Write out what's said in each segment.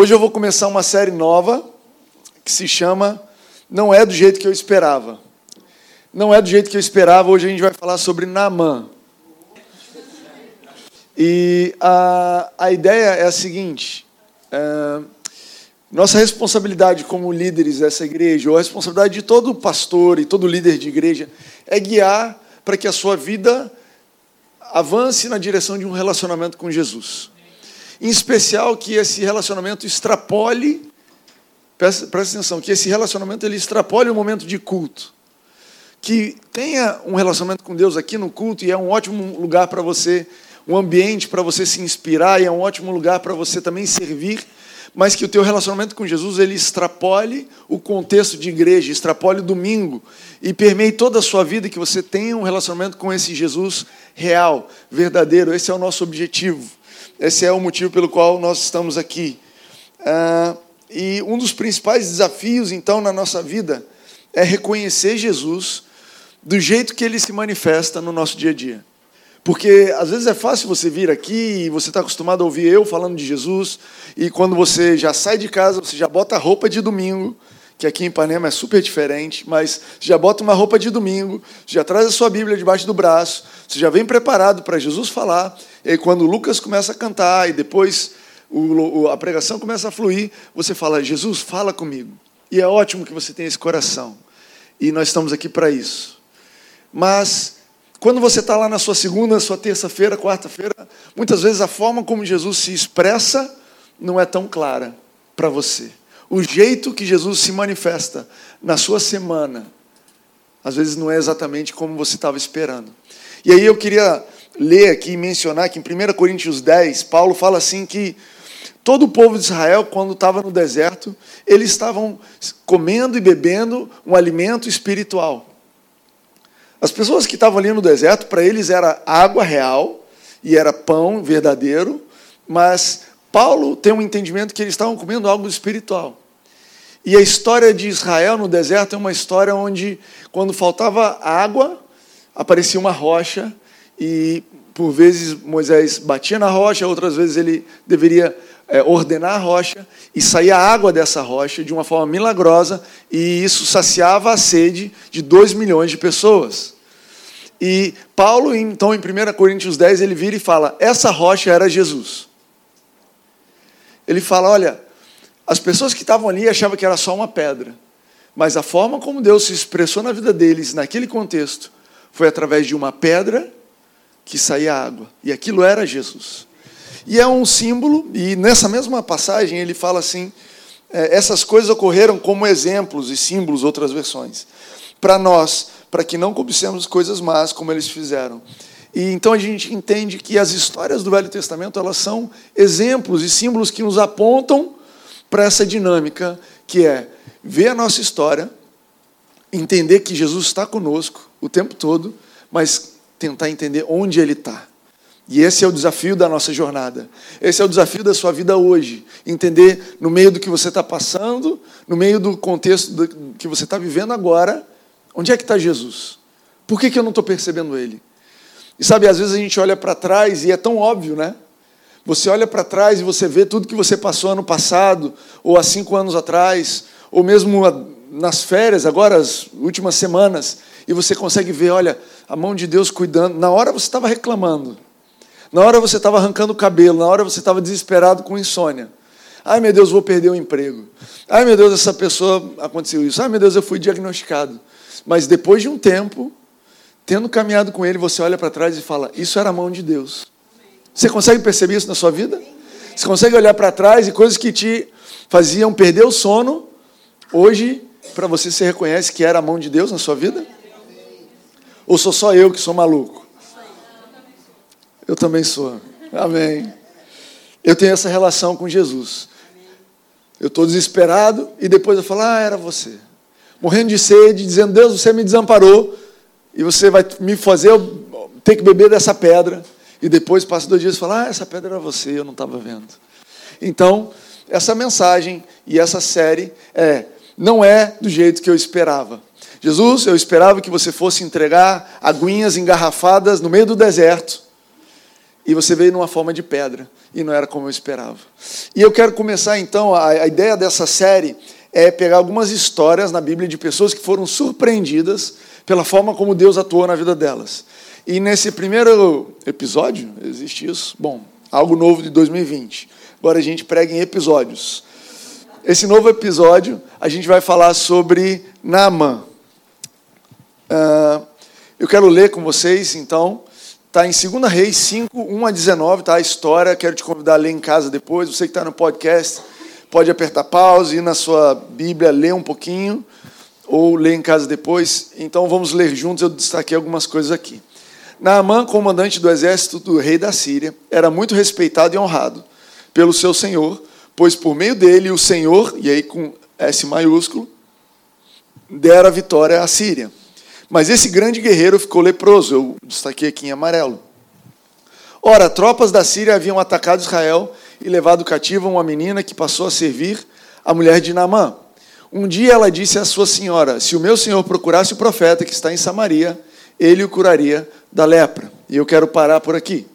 Hoje eu vou começar uma série nova que se chama Não é do jeito que eu esperava. Não é do jeito que eu esperava. Hoje a gente vai falar sobre Naamã. E a, a ideia é a seguinte: é, nossa responsabilidade como líderes dessa igreja, ou a responsabilidade de todo pastor e todo líder de igreja, é guiar para que a sua vida avance na direção de um relacionamento com Jesus. Em especial que esse relacionamento extrapole, presta, presta atenção, que esse relacionamento ele extrapole o momento de culto. Que tenha um relacionamento com Deus aqui no culto e é um ótimo lugar para você, um ambiente para você se inspirar e é um ótimo lugar para você também servir mas que o teu relacionamento com Jesus ele extrapole o contexto de igreja, extrapole o domingo e permeie toda a sua vida que você tenha um relacionamento com esse Jesus real, verdadeiro. Esse é o nosso objetivo. Esse é o motivo pelo qual nós estamos aqui. Ah, e um dos principais desafios, então, na nossa vida é reconhecer Jesus do jeito que ele se manifesta no nosso dia a dia. Porque às vezes é fácil você vir aqui e você está acostumado a ouvir eu falando de Jesus, e quando você já sai de casa, você já bota a roupa de domingo, que aqui em Ipanema é super diferente, mas já bota uma roupa de domingo, já traz a sua Bíblia debaixo do braço, você já vem preparado para Jesus falar, e aí quando Lucas começa a cantar e depois o, a pregação começa a fluir, você fala: Jesus, fala comigo. E é ótimo que você tenha esse coração, e nós estamos aqui para isso. Mas quando você está lá na sua segunda, sua terça-feira, quarta-feira, muitas vezes a forma como Jesus se expressa não é tão clara para você. O jeito que Jesus se manifesta na sua semana, às vezes não é exatamente como você estava esperando. E aí eu queria ler aqui e mencionar que em 1 Coríntios 10, Paulo fala assim que todo o povo de Israel, quando estava no deserto, eles estavam comendo e bebendo um alimento espiritual. As pessoas que estavam ali no deserto, para eles era água real e era pão verdadeiro, mas Paulo tem um entendimento que eles estavam comendo algo espiritual. E a história de Israel no deserto é uma história onde, quando faltava água, aparecia uma rocha e, por vezes, Moisés batia na rocha, outras vezes ele deveria é, ordenar a rocha e saía água dessa rocha de uma forma milagrosa e isso saciava a sede de 2 milhões de pessoas. E Paulo, então, em 1 Coríntios 10, ele vira e fala: essa rocha era Jesus. Ele fala: olha, as pessoas que estavam ali achavam que era só uma pedra, mas a forma como Deus se expressou na vida deles, naquele contexto, foi através de uma pedra que saía água, e aquilo era Jesus. E é um símbolo, e nessa mesma passagem ele fala assim: é, essas coisas ocorreram como exemplos e símbolos, outras versões, para nós, para que não cobicemos coisas más como eles fizeram. E então a gente entende que as histórias do Velho Testamento elas são exemplos e símbolos que nos apontam para essa dinâmica que é ver a nossa história, entender que Jesus está conosco o tempo todo, mas tentar entender onde Ele está. E esse é o desafio da nossa jornada. Esse é o desafio da sua vida hoje. Entender no meio do que você está passando, no meio do contexto do que você está vivendo agora, onde é que está Jesus? Por que, que eu não estou percebendo Ele? E sabe, às vezes a gente olha para trás e é tão óbvio, né? Você olha para trás e você vê tudo que você passou ano passado, ou há cinco anos atrás, ou mesmo nas férias, agora, as últimas semanas, e você consegue ver, olha, a mão de Deus cuidando. Na hora você estava reclamando na hora você estava arrancando o cabelo, na hora você estava desesperado com insônia. Ai meu Deus, vou perder o emprego. Ai meu Deus, essa pessoa aconteceu isso. Ai meu Deus, eu fui diagnosticado. Mas depois de um tempo, tendo caminhado com ele, você olha para trás e fala: Isso era a mão de Deus. Você consegue perceber isso na sua vida? Você consegue olhar para trás e coisas que te faziam perder o sono, hoje, para você, se reconhece que era a mão de Deus na sua vida? Ou sou só eu que sou maluco? Eu também sou. Amém. Eu tenho essa relação com Jesus. Eu estou desesperado e depois eu falo, ah, era você. Morrendo de sede, dizendo, Deus, você me desamparou e você vai me fazer ter que beber dessa pedra. E depois passa dois dias e fala, ah, essa pedra era você, eu não estava vendo. Então, essa mensagem e essa série é, não é do jeito que eu esperava. Jesus, eu esperava que você fosse entregar aguinhas engarrafadas no meio do deserto e você veio numa forma de pedra, e não era como eu esperava. E eu quero começar então, a, a ideia dessa série é pegar algumas histórias na Bíblia de pessoas que foram surpreendidas pela forma como Deus atuou na vida delas. E nesse primeiro episódio, existe isso? Bom, algo novo de 2020. Agora a gente prega em episódios. Esse novo episódio, a gente vai falar sobre Naamã. Uh, eu quero ler com vocês, então, está em 2 Reis 5, 1 a 19, tá a história. Quero te convidar a ler em casa depois. Você que está no podcast, pode apertar pause, ir na sua Bíblia, ler um pouquinho, ou ler em casa depois. Então, vamos ler juntos. Eu destaquei algumas coisas aqui. Naamã, comandante do exército do rei da Síria, era muito respeitado e honrado pelo seu senhor, pois por meio dele o Senhor, e aí com S maiúsculo, dera vitória à Síria. Mas esse grande guerreiro ficou leproso, eu destaquei aqui em amarelo. Ora, tropas da Síria haviam atacado Israel e levado cativa uma menina que passou a servir a mulher de Naamã. Um dia ela disse à sua senhora: Se o meu senhor procurasse o profeta que está em Samaria, ele o curaria da lepra. E eu quero parar por aqui.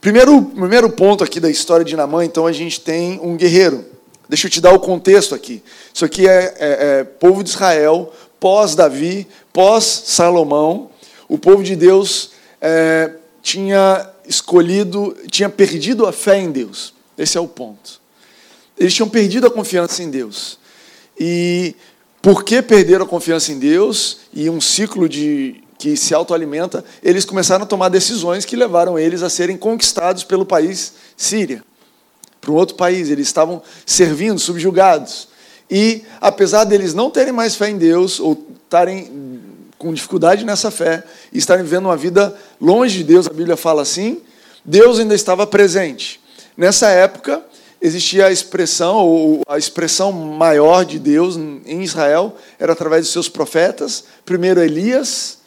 Primeiro, primeiro ponto aqui da história de Naamã, então a gente tem um guerreiro. Deixa eu te dar o contexto aqui. Isso aqui é, é, é povo de Israel pós-Davi, pós-Salomão, o povo de Deus é, tinha escolhido, tinha perdido a fé em Deus. Esse é o ponto. Eles tinham perdido a confiança em Deus. E por que perderam a confiança em Deus e um ciclo de que se autoalimenta, eles começaram a tomar decisões que levaram eles a serem conquistados pelo país Síria. Para um outro país, eles estavam servindo, subjugados. E, apesar deles não terem mais fé em Deus, ou estarem com dificuldade nessa fé, e estarem vivendo uma vida longe de Deus, a Bíblia fala assim, Deus ainda estava presente. Nessa época, existia a expressão, ou a expressão maior de Deus em Israel, era através dos seus profetas. Primeiro Elias,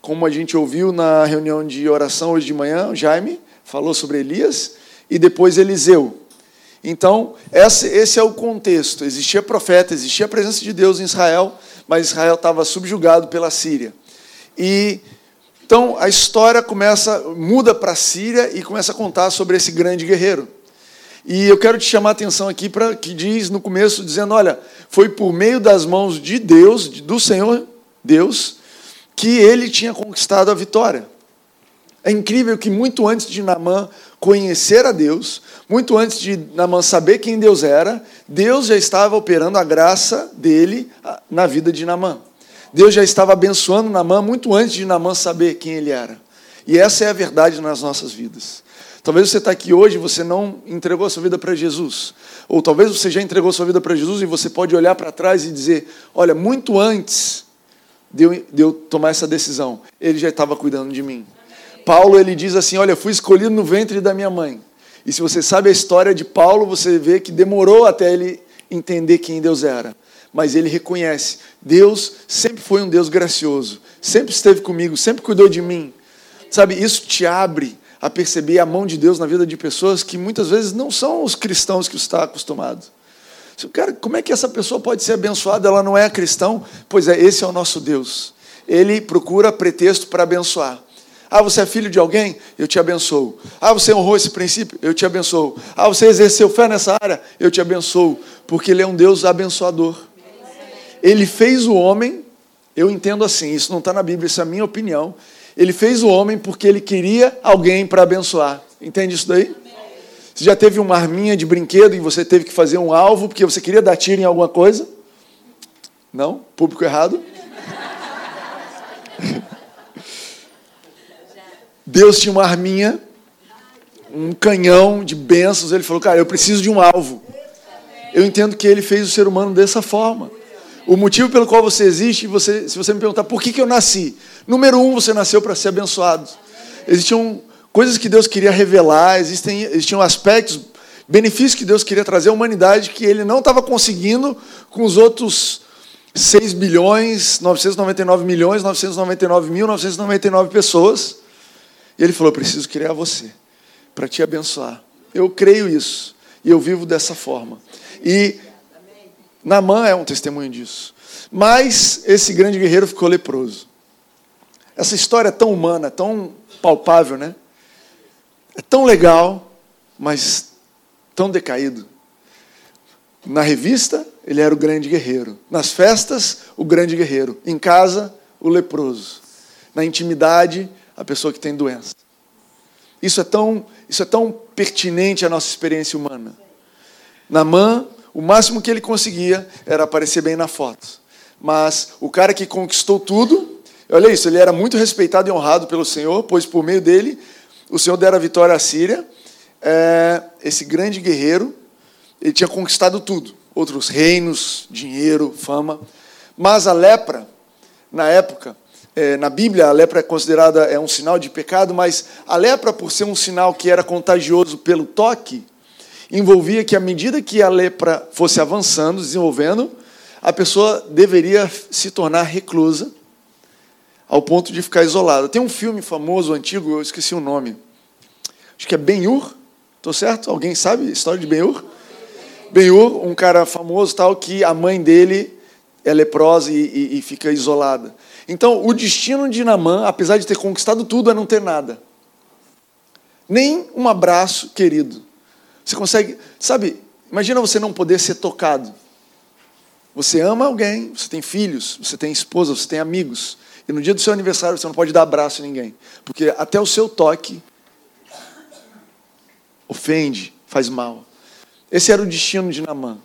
como a gente ouviu na reunião de oração hoje de manhã, o Jaime falou sobre Elias, e depois Eliseu. Então, esse, é o contexto. Existia profeta, existia a presença de Deus em Israel, mas Israel estava subjugado pela Síria. E então a história começa, muda para a Síria e começa a contar sobre esse grande guerreiro. E eu quero te chamar a atenção aqui para que diz no começo, dizendo: olha, foi por meio das mãos de Deus, do Senhor Deus, que ele tinha conquistado a vitória. É incrível que muito antes de Naamã conhecer a Deus, muito antes de Naamã saber quem Deus era, Deus já estava operando a graça dele na vida de Naamã. Deus já estava abençoando Naamã muito antes de Naamã saber quem ele era. E essa é a verdade nas nossas vidas. Talvez você está aqui hoje e você não entregou a sua vida para Jesus. Ou talvez você já entregou a sua vida para Jesus e você pode olhar para trás e dizer: olha, muito antes de eu, de eu tomar essa decisão, ele já estava cuidando de mim. Paulo ele diz assim: Olha, fui escolhido no ventre da minha mãe. E se você sabe a história de Paulo, você vê que demorou até ele entender quem Deus era. Mas ele reconhece: Deus sempre foi um Deus gracioso, sempre esteve comigo, sempre cuidou de mim. Sabe, isso te abre a perceber a mão de Deus na vida de pessoas que muitas vezes não são os cristãos que está acostumado. Cara, como é que essa pessoa pode ser abençoada? Ela não é cristão? Pois é, esse é o nosso Deus. Ele procura pretexto para abençoar. Ah, você é filho de alguém? Eu te abençoo. Ah, você honrou esse princípio? Eu te abençoo. Ah, você exerceu fé nessa área? Eu te abençoo. Porque Ele é um Deus abençoador. Ele fez o homem, eu entendo assim, isso não está na Bíblia, isso é a minha opinião. Ele fez o homem porque ele queria alguém para abençoar. Entende isso daí? Você já teve uma arminha de brinquedo e você teve que fazer um alvo porque você queria dar tiro em alguma coisa? Não? Público errado? Deus tinha uma arminha, um canhão de bênçãos. Ele falou, cara, eu preciso de um alvo. Eu entendo que ele fez o ser humano dessa forma. O motivo pelo qual você existe, você, se você me perguntar por que, que eu nasci, número um, você nasceu para ser abençoado. Existiam coisas que Deus queria revelar, existem, existiam aspectos, benefícios que Deus queria trazer à humanidade que ele não estava conseguindo com os outros 6 bilhões, 999 milhões, 999 mil, 999 pessoas. E ele falou: preciso criar você para te abençoar. Eu creio isso. E eu vivo dessa forma. E Namã é um testemunho disso. Mas esse grande guerreiro ficou leproso. Essa história é tão humana, tão palpável, né? É tão legal, mas tão decaído. Na revista, ele era o grande guerreiro. Nas festas, o grande guerreiro. Em casa, o leproso. Na intimidade, a pessoa que tem doença. Isso é tão, isso é tão pertinente à nossa experiência humana. Namã, o máximo que ele conseguia era aparecer bem na foto. Mas o cara que conquistou tudo, olha isso, ele era muito respeitado e honrado pelo Senhor, pois por meio dele o Senhor dera vitória à Síria. É, esse grande guerreiro, ele tinha conquistado tudo: outros reinos, dinheiro, fama. Mas a lepra, na época, é, na Bíblia, a lepra é considerada é um sinal de pecado, mas a lepra, por ser um sinal que era contagioso pelo toque, envolvia que, à medida que a lepra fosse avançando, desenvolvendo, a pessoa deveria se tornar reclusa, ao ponto de ficar isolada. Tem um filme famoso, antigo, eu esqueci o nome. Acho que é Ben-Hur, estou certo? Alguém sabe a história de Ben-Hur? Ben-Hur, um cara famoso tal, que a mãe dele é leprosa e, e, e fica isolada. Então, o destino de Namã, apesar de ter conquistado tudo, é não ter nada. Nem um abraço querido. Você consegue, sabe, imagina você não poder ser tocado. Você ama alguém, você tem filhos, você tem esposa, você tem amigos. E no dia do seu aniversário você não pode dar abraço a ninguém. Porque até o seu toque ofende, faz mal. Esse era o destino de Namã.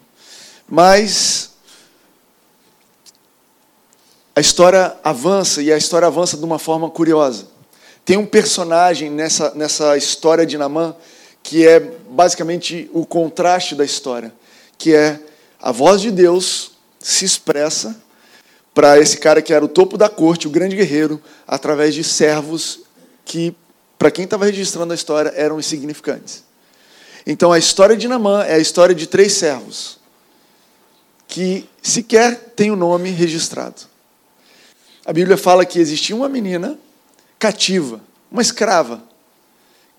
Mas a história avança e a história avança de uma forma curiosa. Tem um personagem nessa, nessa história de Namã que é basicamente o contraste da história, que é a voz de Deus se expressa para esse cara que era o topo da corte, o grande guerreiro, através de servos que, para quem estava registrando a história, eram insignificantes. Então a história de Namã é a história de três servos que sequer tem o nome registrado. A Bíblia fala que existia uma menina cativa, uma escrava,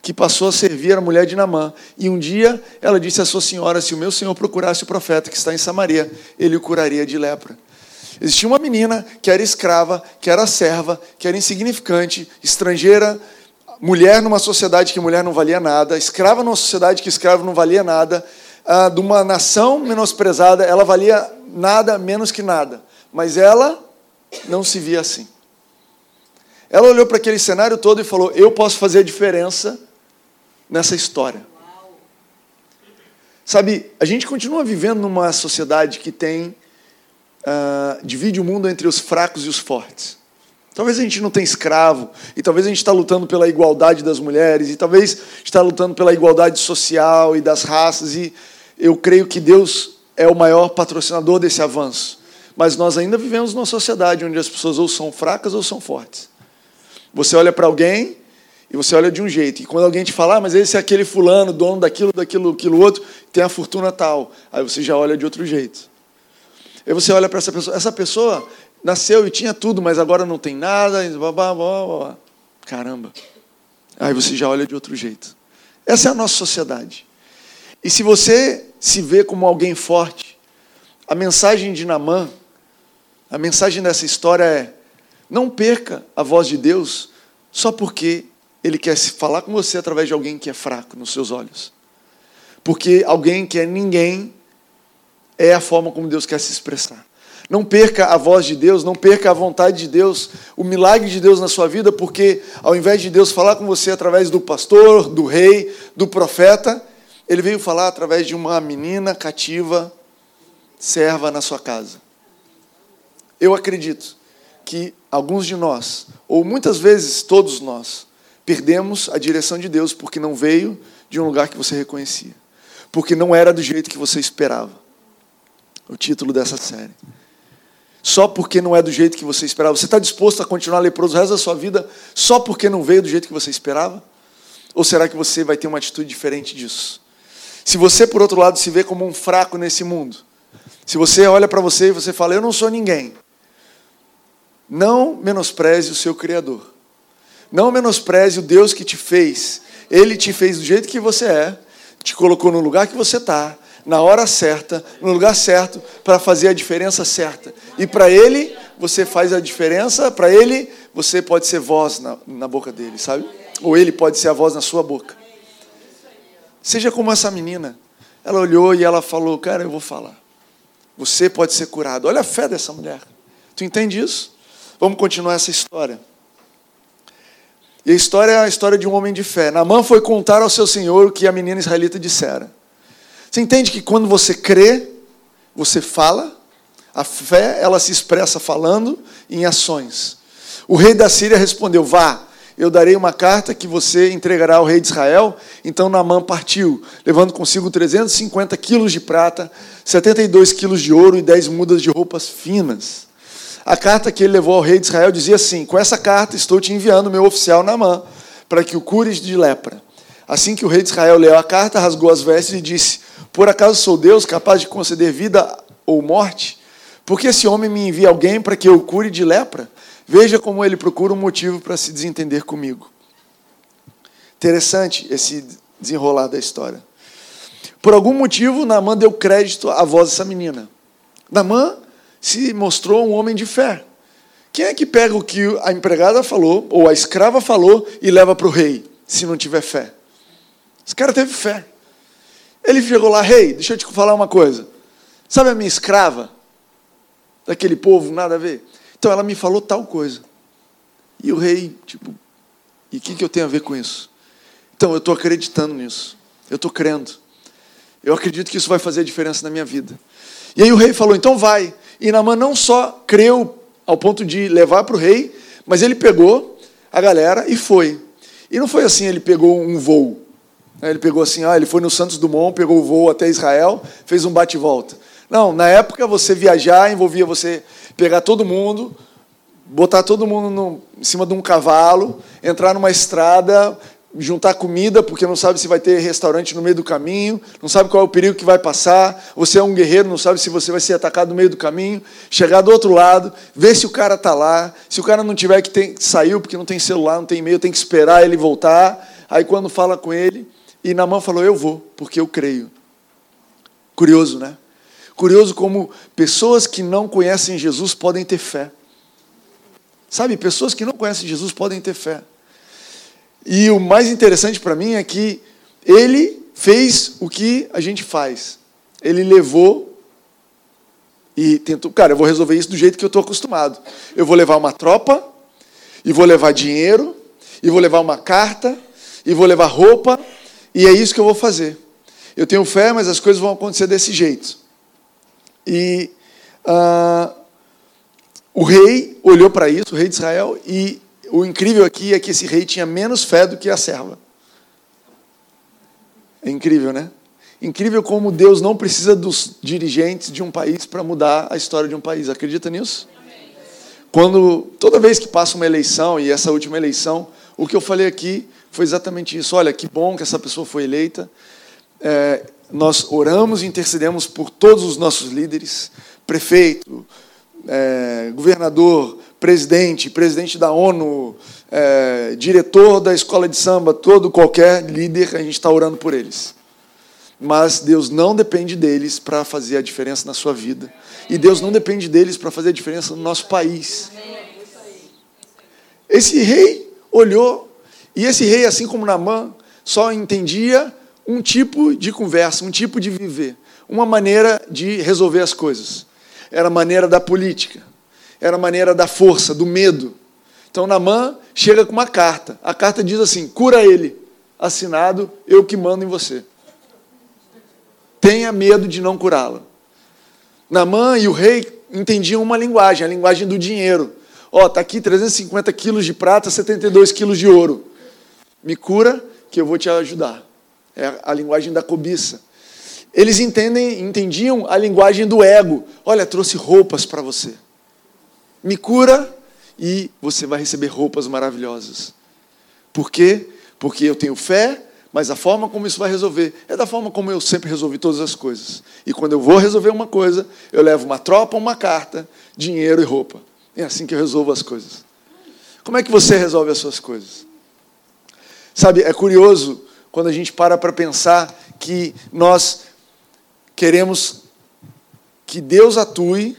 que passou a servir a mulher de Namã. E um dia ela disse à sua senhora: Se o meu senhor procurasse o profeta que está em Samaria, ele o curaria de lepra. Existia uma menina que era escrava, que era serva, que era insignificante, estrangeira, mulher numa sociedade que mulher não valia nada, escrava numa sociedade que escravo não valia nada, ah, de uma nação menosprezada, ela valia nada menos que nada. Mas ela não se via assim. Ela olhou para aquele cenário todo e falou: Eu posso fazer a diferença nessa história. Sabe, a gente continua vivendo numa sociedade que tem. Uh, divide o mundo entre os fracos e os fortes. Talvez a gente não tenha escravo, e talvez a gente está lutando pela igualdade das mulheres, e talvez está lutando pela igualdade social e das raças, e eu creio que Deus é o maior patrocinador desse avanço. Mas nós ainda vivemos numa sociedade onde as pessoas ou são fracas ou são fortes. Você olha para alguém e você olha de um jeito. E quando alguém te fala, ah, mas esse é aquele fulano, dono daquilo, daquilo, aquilo outro, tem a fortuna tal. Aí você já olha de outro jeito. Aí você olha para essa pessoa, essa pessoa nasceu e tinha tudo, mas agora não tem nada. Blá, blá, blá, blá. Caramba. Aí você já olha de outro jeito. Essa é a nossa sociedade. E se você se vê como alguém forte, a mensagem de Namã, a mensagem dessa história é: não perca a voz de Deus só porque ele quer falar com você através de alguém que é fraco nos seus olhos. Porque alguém que é ninguém é a forma como Deus quer se expressar. Não perca a voz de Deus, não perca a vontade de Deus, o milagre de Deus na sua vida, porque ao invés de Deus falar com você através do pastor, do rei, do profeta, ele veio falar através de uma menina cativa, serva na sua casa. Eu acredito que alguns de nós, ou muitas vezes todos nós, Perdemos a direção de Deus porque não veio de um lugar que você reconhecia. Porque não era do jeito que você esperava. O título dessa série. Só porque não é do jeito que você esperava. Você está disposto a continuar leproso o resto da sua vida só porque não veio do jeito que você esperava? Ou será que você vai ter uma atitude diferente disso? Se você, por outro lado, se vê como um fraco nesse mundo, se você olha para você e você fala, eu não sou ninguém, não menospreze o seu Criador. Não menospreze o Deus que te fez. Ele te fez do jeito que você é, te colocou no lugar que você está, na hora certa, no lugar certo, para fazer a diferença certa. E para Ele, você faz a diferença, para Ele, você pode ser voz na, na boca dele, sabe? Ou Ele pode ser a voz na sua boca. Seja como essa menina. Ela olhou e ela falou: Cara, eu vou falar. Você pode ser curado. Olha a fé dessa mulher. Tu entende isso? Vamos continuar essa história. E a história é a história de um homem de fé. Namã foi contar ao seu senhor o que a menina israelita dissera. Você entende que quando você crê, você fala? A fé, ela se expressa falando em ações. O rei da Síria respondeu: Vá, eu darei uma carta que você entregará ao rei de Israel. Então Naamã partiu, levando consigo 350 quilos de prata, 72 quilos de ouro e 10 mudas de roupas finas. A carta que ele levou ao rei de Israel dizia assim: Com essa carta estou te enviando meu oficial Naamã, para que o cures de lepra. Assim que o rei de Israel leu a carta, rasgou as vestes e disse: Por acaso sou Deus capaz de conceder vida ou morte? Porque esse homem me envia alguém para que eu cure de lepra? Veja como ele procura um motivo para se desentender comigo. Interessante esse desenrolar da história. Por algum motivo, Naamã deu crédito à voz dessa menina. Naamã se mostrou um homem de fé. Quem é que pega o que a empregada falou, ou a escrava falou, e leva para o rei, se não tiver fé? Esse cara teve fé. Ele chegou lá, rei, deixa eu te falar uma coisa. Sabe a minha escrava? Daquele povo, nada a ver. Então ela me falou tal coisa. E o rei, tipo, e o que, que eu tenho a ver com isso? Então eu estou acreditando nisso. Eu estou crendo. Eu acredito que isso vai fazer a diferença na minha vida. E aí o rei falou: então vai. E Naamã não só creu ao ponto de levar para o rei, mas ele pegou a galera e foi. E não foi assim, ele pegou um voo. Ele pegou assim, ah, ele foi no Santos Dumont, pegou o voo até Israel, fez um bate-volta. Não, na época você viajar envolvia você pegar todo mundo, botar todo mundo no, em cima de um cavalo, entrar numa estrada, juntar comida, porque não sabe se vai ter restaurante no meio do caminho, não sabe qual é o perigo que vai passar. Você é um guerreiro, não sabe se você vai ser atacado no meio do caminho. Chegar do outro lado, ver se o cara está lá. Se o cara não tiver que tem, saiu porque não tem celular, não tem e-mail, tem que esperar ele voltar. Aí quando fala com ele, e na mão falou: Eu vou, porque eu creio. Curioso, né? Curioso como pessoas que não conhecem Jesus podem ter fé. Sabe, pessoas que não conhecem Jesus podem ter fé. E o mais interessante para mim é que ele fez o que a gente faz. Ele levou e tentou, cara, eu vou resolver isso do jeito que eu estou acostumado. Eu vou levar uma tropa, e vou levar dinheiro, e vou levar uma carta, e vou levar roupa, e é isso que eu vou fazer. Eu tenho fé, mas as coisas vão acontecer desse jeito. E uh, o rei olhou para isso, o rei de Israel, e o incrível aqui é que esse rei tinha menos fé do que a serva. É incrível, né? Incrível como Deus não precisa dos dirigentes de um país para mudar a história de um país. Acredita nisso? Quando toda vez que passa uma eleição e essa última eleição, o que eu falei aqui foi exatamente isso. Olha, que bom que essa pessoa foi eleita. É, nós oramos e intercedemos por todos os nossos líderes, prefeito, é, governador, presidente, presidente da ONU, é, diretor da escola de samba, todo qualquer líder, a gente está orando por eles. Mas Deus não depende deles para fazer a diferença na sua vida. E Deus não depende deles para fazer a diferença no nosso país. Esse rei olhou, e esse rei, assim como Namã, só entendia um tipo de conversa, um tipo de viver, uma maneira de resolver as coisas. Era a maneira da política era a maneira da força, do medo. Então Namã chega com uma carta. A carta diz assim: cura ele. Assinado, eu que mando em você. Tenha medo de não curá-lo. Namã e o rei entendiam uma linguagem, a linguagem do dinheiro. Ó, oh, tá aqui 350 quilos de prata, 72 quilos de ouro. Me cura que eu vou te ajudar. É a linguagem da cobiça. Eles entendem, entendiam a linguagem do ego. Olha, trouxe roupas para você me cura e você vai receber roupas maravilhosas. Por quê? Porque eu tenho fé, mas a forma como isso vai resolver é da forma como eu sempre resolvi todas as coisas. E quando eu vou resolver uma coisa, eu levo uma tropa, uma carta, dinheiro e roupa. É assim que eu resolvo as coisas. Como é que você resolve as suas coisas? Sabe, é curioso quando a gente para para pensar que nós queremos que Deus atue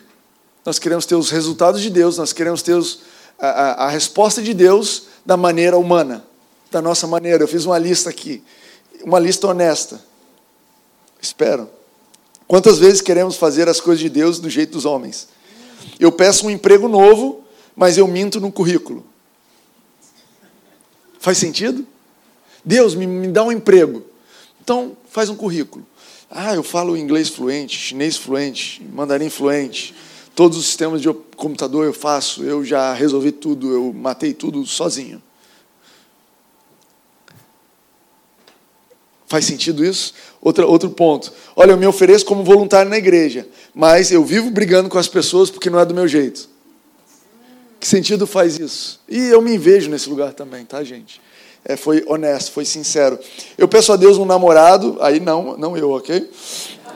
nós queremos ter os resultados de Deus, nós queremos ter os, a, a, a resposta de Deus da maneira humana, da nossa maneira. Eu fiz uma lista aqui. uma lista honesta. Espero. Quantas vezes queremos fazer as coisas de Deus do jeito dos homens? Eu peço um emprego novo, mas eu minto no currículo. Faz sentido? Deus, me, me dá um emprego. Então, faz um currículo. Ah, eu falo inglês fluente, chinês fluente, mandarim fluente, todos os sistemas de computador eu faço, eu já resolvi tudo, eu matei tudo sozinho. Faz sentido isso? Outra, outro ponto. Olha, eu me ofereço como voluntário na igreja, mas eu vivo brigando com as pessoas porque não é do meu jeito. Que sentido faz isso? E eu me vejo nesse lugar também, tá, gente? É, foi honesto, foi sincero. Eu peço a Deus um namorado, aí não, não eu, ok?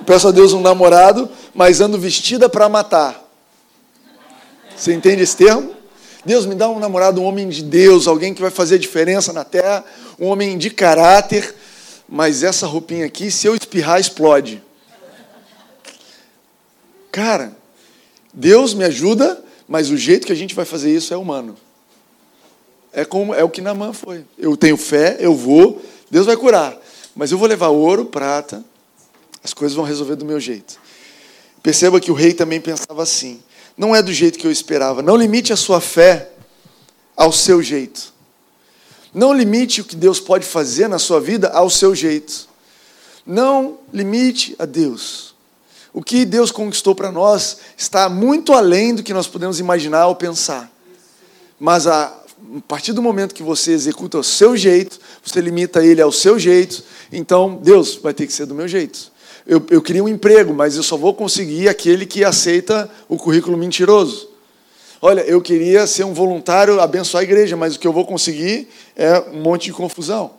Peço a Deus um namorado, mas ando vestida para matar. Você entende esse termo? Deus me dá um namorado, um homem de Deus, alguém que vai fazer diferença na terra, um homem de caráter, mas essa roupinha aqui, se eu espirrar, explode. Cara, Deus me ajuda, mas o jeito que a gente vai fazer isso é humano. É, como, é o que Namã foi. Eu tenho fé, eu vou, Deus vai curar. Mas eu vou levar ouro, prata, as coisas vão resolver do meu jeito. Perceba que o rei também pensava assim. Não é do jeito que eu esperava. Não limite a sua fé ao seu jeito. Não limite o que Deus pode fazer na sua vida ao seu jeito. Não limite a Deus. O que Deus conquistou para nós está muito além do que nós podemos imaginar ou pensar. Mas a partir do momento que você executa o seu jeito, você limita ele ao seu jeito, então Deus vai ter que ser do meu jeito. Eu, eu queria um emprego, mas eu só vou conseguir aquele que aceita o currículo mentiroso. Olha, eu queria ser um voluntário, abençoar a igreja, mas o que eu vou conseguir é um monte de confusão.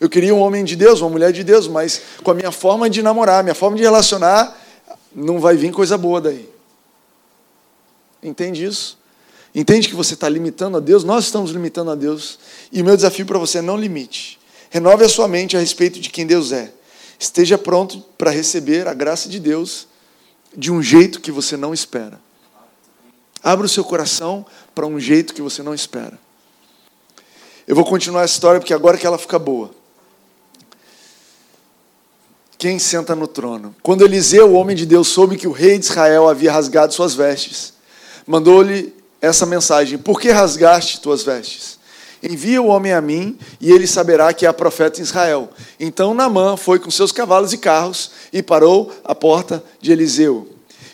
Eu queria um homem de Deus, uma mulher de Deus, mas com a minha forma de namorar, minha forma de relacionar, não vai vir coisa boa daí. Entende isso? Entende que você está limitando a Deus? Nós estamos limitando a Deus. E o meu desafio para você é não limite. Renove a sua mente a respeito de quem Deus é. Esteja pronto para receber a graça de Deus de um jeito que você não espera. Abra o seu coração para um jeito que você não espera. Eu vou continuar essa história porque agora que ela fica boa. Quem senta no trono? Quando Eliseu, o homem de Deus, soube que o rei de Israel havia rasgado suas vestes, mandou-lhe essa mensagem: Por que rasgaste tuas vestes? Envia o homem a mim, e ele saberá que há profeta em Israel. Então Naamã foi com seus cavalos e carros e parou à porta de Eliseu.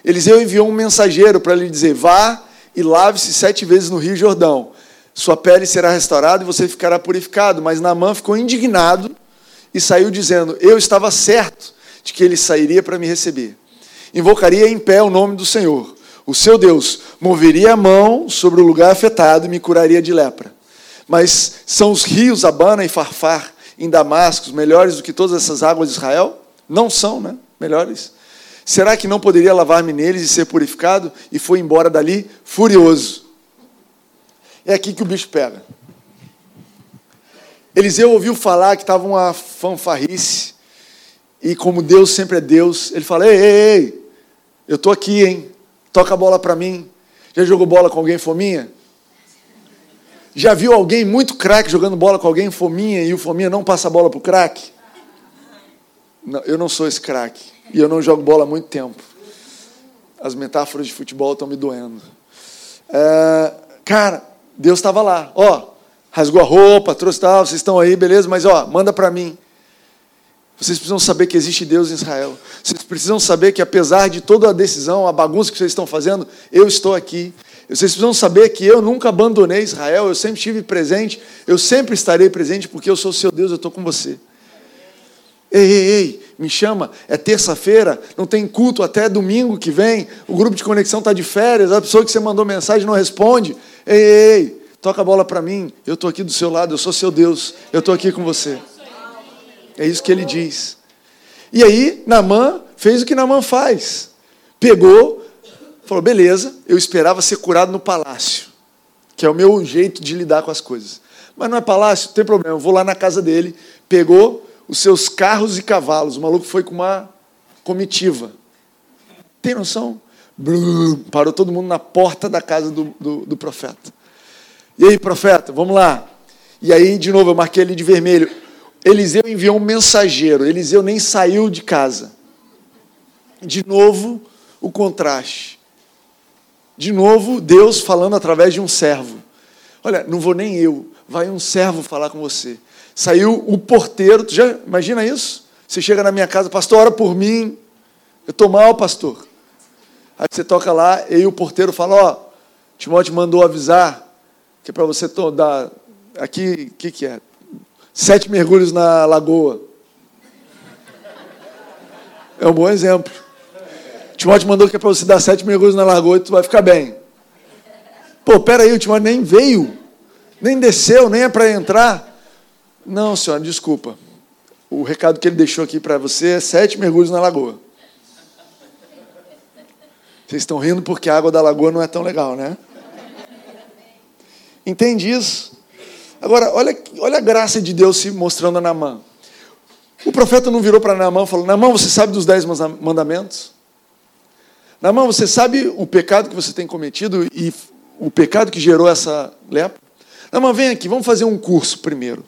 Eliseu enviou um mensageiro para lhe dizer: Vá e lave-se sete vezes no rio Jordão. Sua pele será restaurada e você ficará purificado. Mas Naamã ficou indignado e saiu dizendo: Eu estava certo de que ele sairia para me receber. Invocaria em pé o nome do Senhor o seu Deus moveria a mão sobre o lugar afetado e me curaria de lepra. Mas são os rios Abana e Farfar em Damasco melhores do que todas essas águas de Israel? Não são, né? Melhores. Será que não poderia lavar-me neles e ser purificado? E foi embora dali furioso. É aqui que o bicho pega. Eliseu ouviu falar que estava uma fanfarrice. E como Deus sempre é Deus, ele fala: Ei, ei, ei, eu estou aqui, hein? Toca a bola para mim. Já jogou bola com alguém fominha? Já viu alguém muito craque jogando bola com alguém fominha e o fominha não passa a bola para o craque? Eu não sou esse craque. E eu não jogo bola há muito tempo. As metáforas de futebol estão me doendo. É, cara, Deus estava lá. Ó, rasgou a roupa, trouxe tal, vocês estão aí, beleza? Mas ó, manda para mim. Vocês precisam saber que existe Deus em Israel. Vocês precisam saber que, apesar de toda a decisão, a bagunça que vocês estão fazendo, eu estou aqui. Vocês precisam saber que eu nunca abandonei Israel, eu sempre estive presente, eu sempre estarei presente, porque eu sou seu Deus, eu estou com você. Ei, ei, ei, me chama, é terça-feira, não tem culto até domingo que vem, o grupo de conexão está de férias, a pessoa que você mandou mensagem não responde. Ei, ei, ei, toca a bola para mim, eu estou aqui do seu lado, eu sou seu Deus, eu estou aqui com você. É isso que ele diz. E aí, Namã fez o que Namã faz. Pegou, falou: beleza, eu esperava ser curado no palácio, que é o meu jeito de lidar com as coisas. Mas não é palácio, não tem problema, eu vou lá na casa dele, pegou os seus carros e cavalos. O maluco foi com uma comitiva. Tem noção? parou todo mundo na porta da casa do, do, do profeta. E aí, profeta, vamos lá. E aí, de novo, eu marquei ele de vermelho Eliseu enviou um mensageiro. Eliseu nem saiu de casa. De novo, o contraste. De novo, Deus falando através de um servo. Olha, não vou nem eu, vai um servo falar com você. Saiu o porteiro, tu já imagina isso? Você chega na minha casa, pastor, ora por mim. Eu estou mal, pastor. Aí você toca lá e o porteiro fala, ó, oh, Timóteo mandou avisar que é para você dar aqui, o que, que é? Sete mergulhos na lagoa. É um bom exemplo. Timóteo mandou que é para você dar sete mergulhos na lagoa e tu vai ficar bem. Pô, peraí, o Timóteo nem veio, nem desceu, nem é para entrar. Não, senhora, desculpa. O recado que ele deixou aqui para você é sete mergulhos na lagoa. Vocês estão rindo porque a água da lagoa não é tão legal, né? Entende isso? Agora, olha, olha a graça de Deus se mostrando a Naamã. O profeta não virou para Naamã e falou: Naamã, você sabe dos dez mandamentos? Naamã, você sabe o pecado que você tem cometido e o pecado que gerou essa lepra? Naamã, vem aqui, vamos fazer um curso primeiro.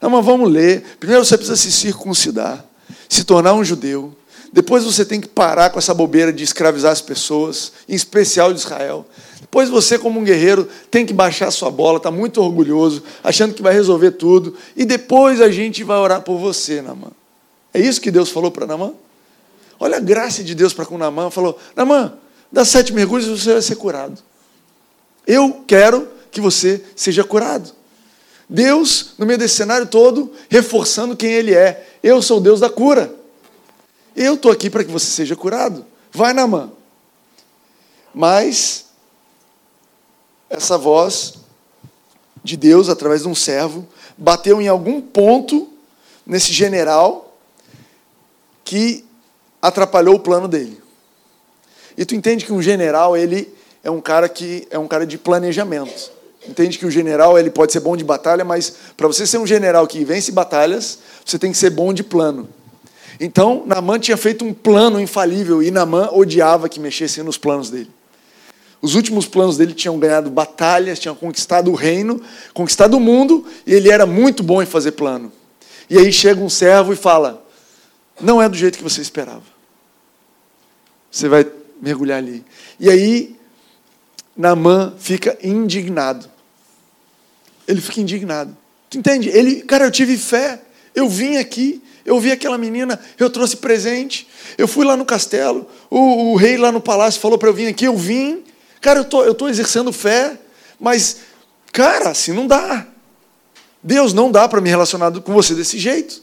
Naamã, vamos ler. Primeiro você precisa se circuncidar, se tornar um judeu. Depois você tem que parar com essa bobeira de escravizar as pessoas, em especial de Israel. Depois você, como um guerreiro, tem que baixar sua bola, está muito orgulhoso, achando que vai resolver tudo. E depois a gente vai orar por você, Namã. É isso que Deus falou para Namã? Olha a graça de Deus para com Namã. Falou: Namã, dá sete mergulhos e você vai ser curado. Eu quero que você seja curado. Deus, no meio desse cenário todo, reforçando quem Ele é. Eu sou o Deus da cura. Eu estou aqui para que você seja curado. Vai na mão. Mas, essa voz de Deus, através de um servo, bateu em algum ponto nesse general que atrapalhou o plano dele. E tu entende que um general, ele é um cara que é um cara de planejamento. Entende que o general ele pode ser bom de batalha, mas para você ser um general que vence batalhas, você tem que ser bom de plano. Então, Namã tinha feito um plano infalível e Namã odiava que mexessem nos planos dele. Os últimos planos dele tinham ganhado batalhas, tinham conquistado o reino, conquistado o mundo, e ele era muito bom em fazer plano. E aí chega um servo e fala: Não é do jeito que você esperava. Você vai mergulhar ali. E aí, Namã fica indignado. Ele fica indignado. Tu entende? Ele, cara, eu tive fé. Eu vim aqui, eu vi aquela menina, eu trouxe presente. Eu fui lá no castelo, o, o rei lá no palácio falou para eu vir aqui, eu vim. Cara, eu tô, eu tô exercendo fé, mas, cara, assim não dá. Deus não dá para me relacionar com você desse jeito.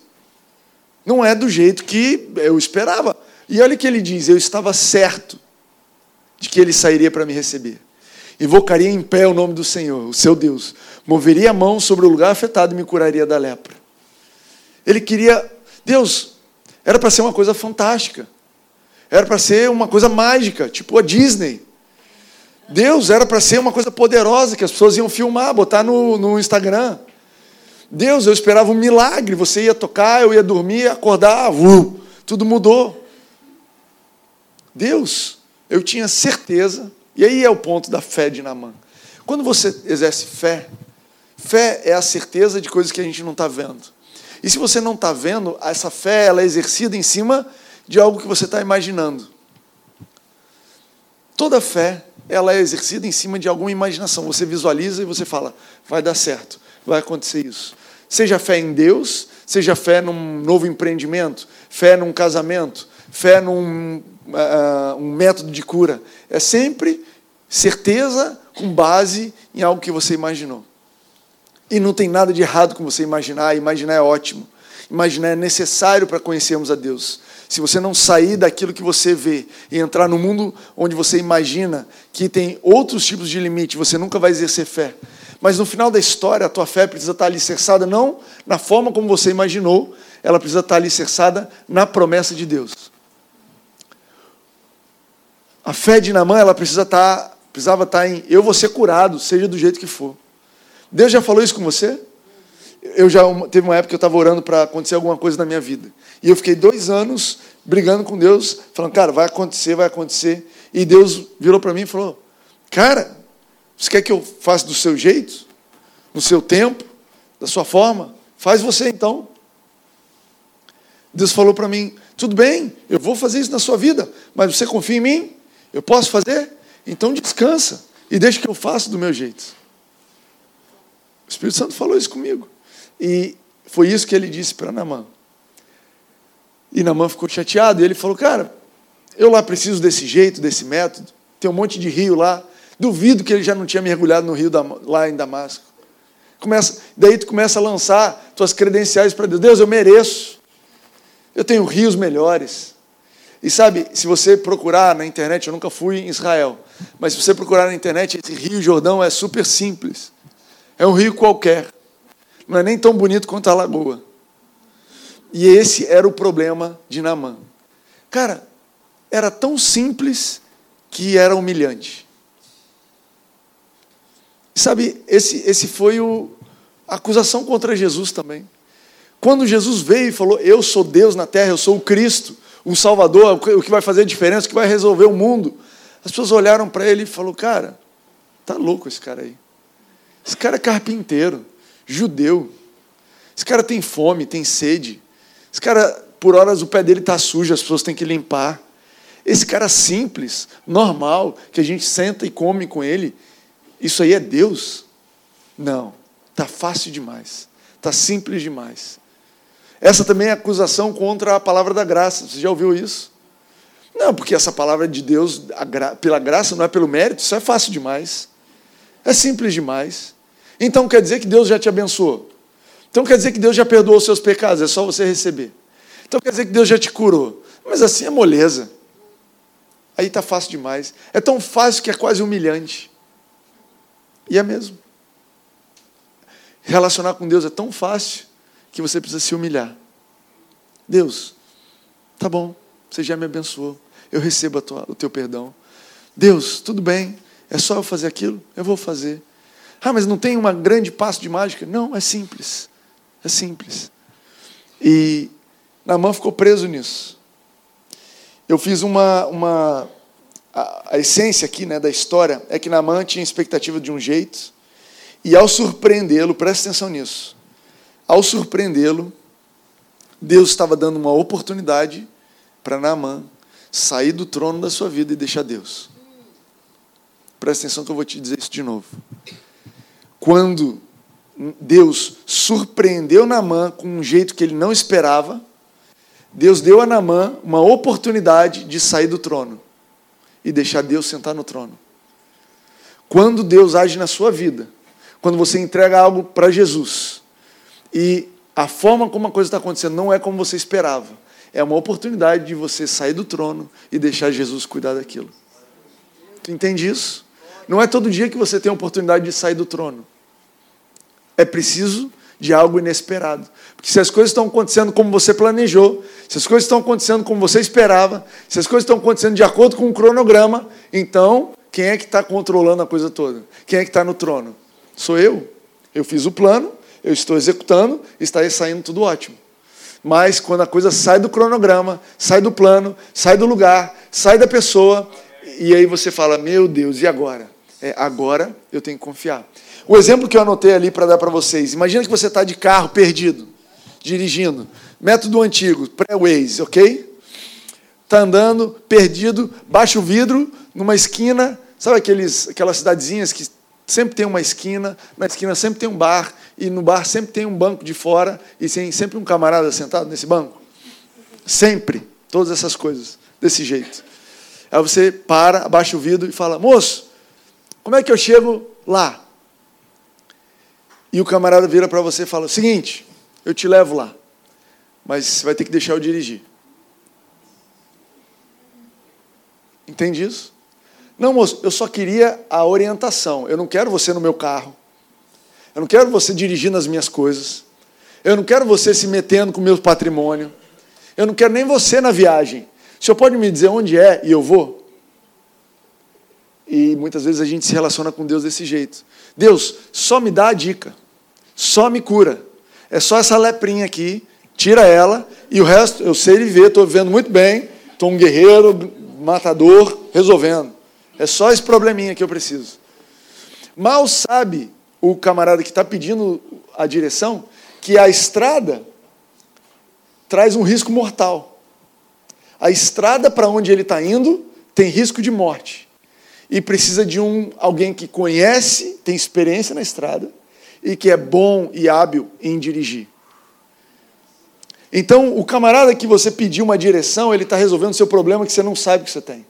Não é do jeito que eu esperava. E olha o que ele diz: eu estava certo de que ele sairia para me receber. Invocaria em pé o nome do Senhor, o seu Deus. Moveria a mão sobre o lugar afetado e me curaria da lepra. Ele queria. Deus, era para ser uma coisa fantástica. Era para ser uma coisa mágica, tipo a Disney. Deus era para ser uma coisa poderosa que as pessoas iam filmar, botar no, no Instagram. Deus, eu esperava um milagre. Você ia tocar, eu ia dormir, acordar, uh, tudo mudou. Deus, eu tinha certeza e aí é o ponto da fé de Namã. Quando você exerce fé, fé é a certeza de coisas que a gente não está vendo. E se você não está vendo, essa fé ela é exercida em cima de algo que você está imaginando. Toda fé ela é exercida em cima de alguma imaginação. Você visualiza e você fala, vai dar certo, vai acontecer isso. Seja fé em Deus, seja fé num novo empreendimento, fé num casamento, fé num uh, um método de cura. É sempre certeza com base em algo que você imaginou. E não tem nada de errado com você imaginar, imaginar é ótimo. Imaginar é necessário para conhecermos a Deus. Se você não sair daquilo que você vê e entrar no mundo onde você imagina que tem outros tipos de limite, você nunca vai exercer fé. Mas no final da história, a tua fé precisa estar alicerçada não na forma como você imaginou, ela precisa estar alicerçada na promessa de Deus. A fé de Namã, ela precisa estar Precisava estar em eu vou ser curado, seja do jeito que for. Deus já falou isso com você? Eu já teve uma época que eu estava orando para acontecer alguma coisa na minha vida. E eu fiquei dois anos brigando com Deus, falando, cara, vai acontecer, vai acontecer. E Deus virou para mim e falou, cara, você quer que eu faça do seu jeito? No seu tempo? Da sua forma? Faz você então. Deus falou para mim: tudo bem, eu vou fazer isso na sua vida, mas você confia em mim? Eu posso fazer? Então descansa e deixa que eu faça do meu jeito. O Espírito Santo falou isso comigo. E foi isso que ele disse para Namã. E Namã ficou chateado e ele falou: Cara, eu lá preciso desse jeito, desse método. Tem um monte de rio lá. Duvido que ele já não tinha mergulhado no rio da, lá em Damasco. Começa, daí tu começa a lançar tuas credenciais para Deus. Deus, eu mereço. Eu tenho rios melhores. E sabe, se você procurar na internet, eu nunca fui em Israel, mas se você procurar na internet, esse Rio Jordão é super simples. É um rio qualquer. Não é nem tão bonito quanto a lagoa. E esse era o problema de Naamã. Cara, era tão simples que era humilhante. Sabe, esse, esse foi o, a acusação contra Jesus também. Quando Jesus veio e falou: Eu sou Deus na terra, eu sou o Cristo, o Salvador, o que vai fazer a diferença, o que vai resolver o mundo. As pessoas olharam para ele e falaram: Cara, tá louco esse cara aí. Esse cara é carpinteiro, judeu. Esse cara tem fome, tem sede. Esse cara, por horas, o pé dele está sujo, as pessoas têm que limpar. Esse cara simples, normal, que a gente senta e come com ele, isso aí é Deus? Não, está fácil demais, está simples demais. Essa também é acusação contra a palavra da graça. Você já ouviu isso? Não, porque essa palavra de Deus, pela graça, não é pelo mérito, isso é fácil demais. É simples demais. Então quer dizer que Deus já te abençoou. Então quer dizer que Deus já perdoou os seus pecados, é só você receber. Então quer dizer que Deus já te curou. Mas assim é moleza. Aí está fácil demais. É tão fácil que é quase humilhante. E é mesmo. Relacionar com Deus é tão fácil que você precisa se humilhar. Deus, tá bom, você já me abençoou. Eu recebo tua, o teu perdão. Deus, tudo bem, é só eu fazer aquilo? Eu vou fazer. Ah, mas não tem uma grande passo de mágica? Não, é simples. É simples. E Namã ficou preso nisso. Eu fiz uma. uma a, a essência aqui né, da história é que Namã tinha expectativa de um jeito, e ao surpreendê-lo, presta atenção nisso, ao surpreendê-lo, Deus estava dando uma oportunidade para Naamã sair do trono da sua vida e deixar Deus. Presta atenção que eu vou te dizer isso de novo. Quando Deus surpreendeu Naamã com um jeito que ele não esperava, Deus deu a Naamã uma oportunidade de sair do trono e deixar Deus sentar no trono. Quando Deus age na sua vida, quando você entrega algo para Jesus e a forma como a coisa está acontecendo não é como você esperava, é uma oportunidade de você sair do trono e deixar Jesus cuidar daquilo. Tu entende isso? Não é todo dia que você tem a oportunidade de sair do trono. É preciso de algo inesperado. Porque se as coisas estão acontecendo como você planejou, se as coisas estão acontecendo como você esperava, se as coisas estão acontecendo de acordo com o cronograma, então quem é que está controlando a coisa toda? Quem é que está no trono? Sou eu. Eu fiz o plano, eu estou executando, está aí saindo tudo ótimo. Mas quando a coisa sai do cronograma, sai do plano, sai do lugar, sai da pessoa, e aí você fala: Meu Deus, e agora? É, agora eu tenho que confiar. O exemplo que eu anotei ali para dar para vocês: imagina que você está de carro perdido, dirigindo, método antigo, pré-Waze, ok? Está andando, perdido, baixa o vidro, numa esquina, sabe aqueles, aquelas cidadezinhas que sempre tem uma esquina, na esquina sempre tem um bar, e no bar sempre tem um banco de fora, e tem sempre um camarada sentado nesse banco? Sempre. Todas essas coisas, desse jeito. Aí você para, abaixa o vidro e fala: Moço, como é que eu chego lá? E o camarada vira para você e fala: Seguinte, eu te levo lá, mas você vai ter que deixar eu dirigir. Entende isso? Não, moço, eu só queria a orientação. Eu não quero você no meu carro. Eu não quero você dirigindo as minhas coisas. Eu não quero você se metendo com o meu patrimônio. Eu não quero nem você na viagem. O senhor pode me dizer onde é e eu vou? E muitas vezes a gente se relaciona com Deus desse jeito. Deus, só me dá a dica. Só me cura. É só essa leprinha aqui, tira ela, e o resto eu sei viver, estou vivendo muito bem, estou um guerreiro, matador, resolvendo. É só esse probleminha que eu preciso. Mal sabe o camarada que está pedindo a direção que a estrada traz um risco mortal. A estrada para onde ele está indo tem risco de morte. E precisa de um alguém que conhece, tem experiência na estrada e que é bom e hábil em dirigir. Então, o camarada que você pediu uma direção, ele está resolvendo o seu problema que você não sabe que você tem.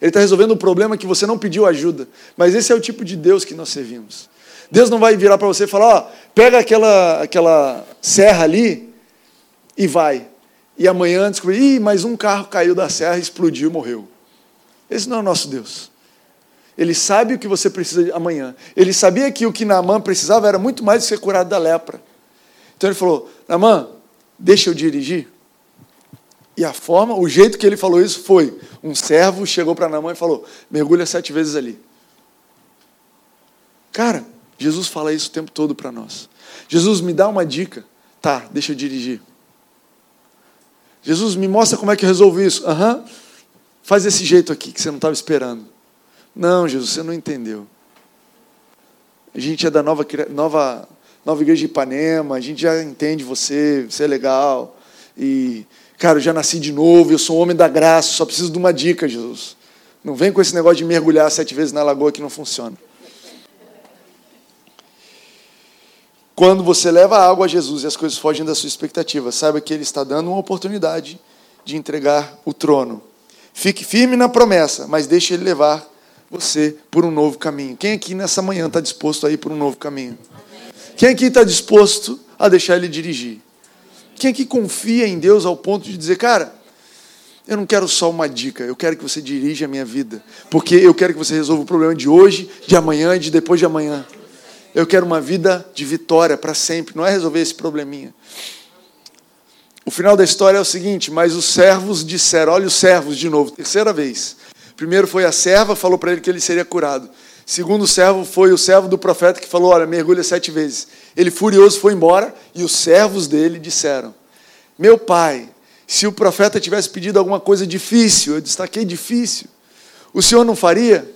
Ele está resolvendo um problema que você não pediu ajuda. Mas esse é o tipo de Deus que nós servimos. Deus não vai virar para você e falar: ó, pega aquela, aquela serra ali e vai. E amanhã descobrir, ih, mais um carro caiu da serra, explodiu, morreu. Esse não é o nosso Deus. Ele sabe o que você precisa amanhã. Ele sabia que o que Naamã precisava era muito mais de ser curado da lepra. Então ele falou: Naamã, deixa eu dirigir. E a forma, o jeito que ele falou isso foi: um servo chegou para Naamã e falou: mergulha sete vezes ali. Cara, Jesus fala isso o tempo todo para nós. Jesus me dá uma dica. Tá, deixa eu dirigir. Jesus me mostra como é que eu resolvo isso. Aham. Uhum. Faz desse jeito aqui que você não estava esperando. Não, Jesus, você não entendeu. A gente é da nova, nova, nova igreja de Ipanema, a gente já entende você, você é legal. E, cara, eu já nasci de novo, eu sou um homem da graça, só preciso de uma dica, Jesus. Não vem com esse negócio de mergulhar sete vezes na lagoa que não funciona. Quando você leva a água a Jesus e as coisas fogem da sua expectativa, saiba que Ele está dando uma oportunidade de entregar o trono. Fique firme na promessa, mas deixe Ele levar você por um novo caminho. Quem aqui nessa manhã está disposto a ir por um novo caminho? Quem aqui está disposto a deixar ele dirigir? Quem aqui confia em Deus ao ponto de dizer, cara, eu não quero só uma dica, eu quero que você dirija a minha vida, porque eu quero que você resolva o problema de hoje, de amanhã e de depois de amanhã. Eu quero uma vida de vitória para sempre, não é resolver esse probleminha. O final da história é o seguinte: mas os servos disseram, olha os servos de novo, terceira vez. Primeiro foi a serva, falou para ele que ele seria curado. Segundo servo foi o servo do profeta que falou: Olha, mergulha sete vezes. Ele, furioso, foi embora e os servos dele disseram: Meu pai, se o profeta tivesse pedido alguma coisa difícil, eu destaquei difícil, o senhor não faria?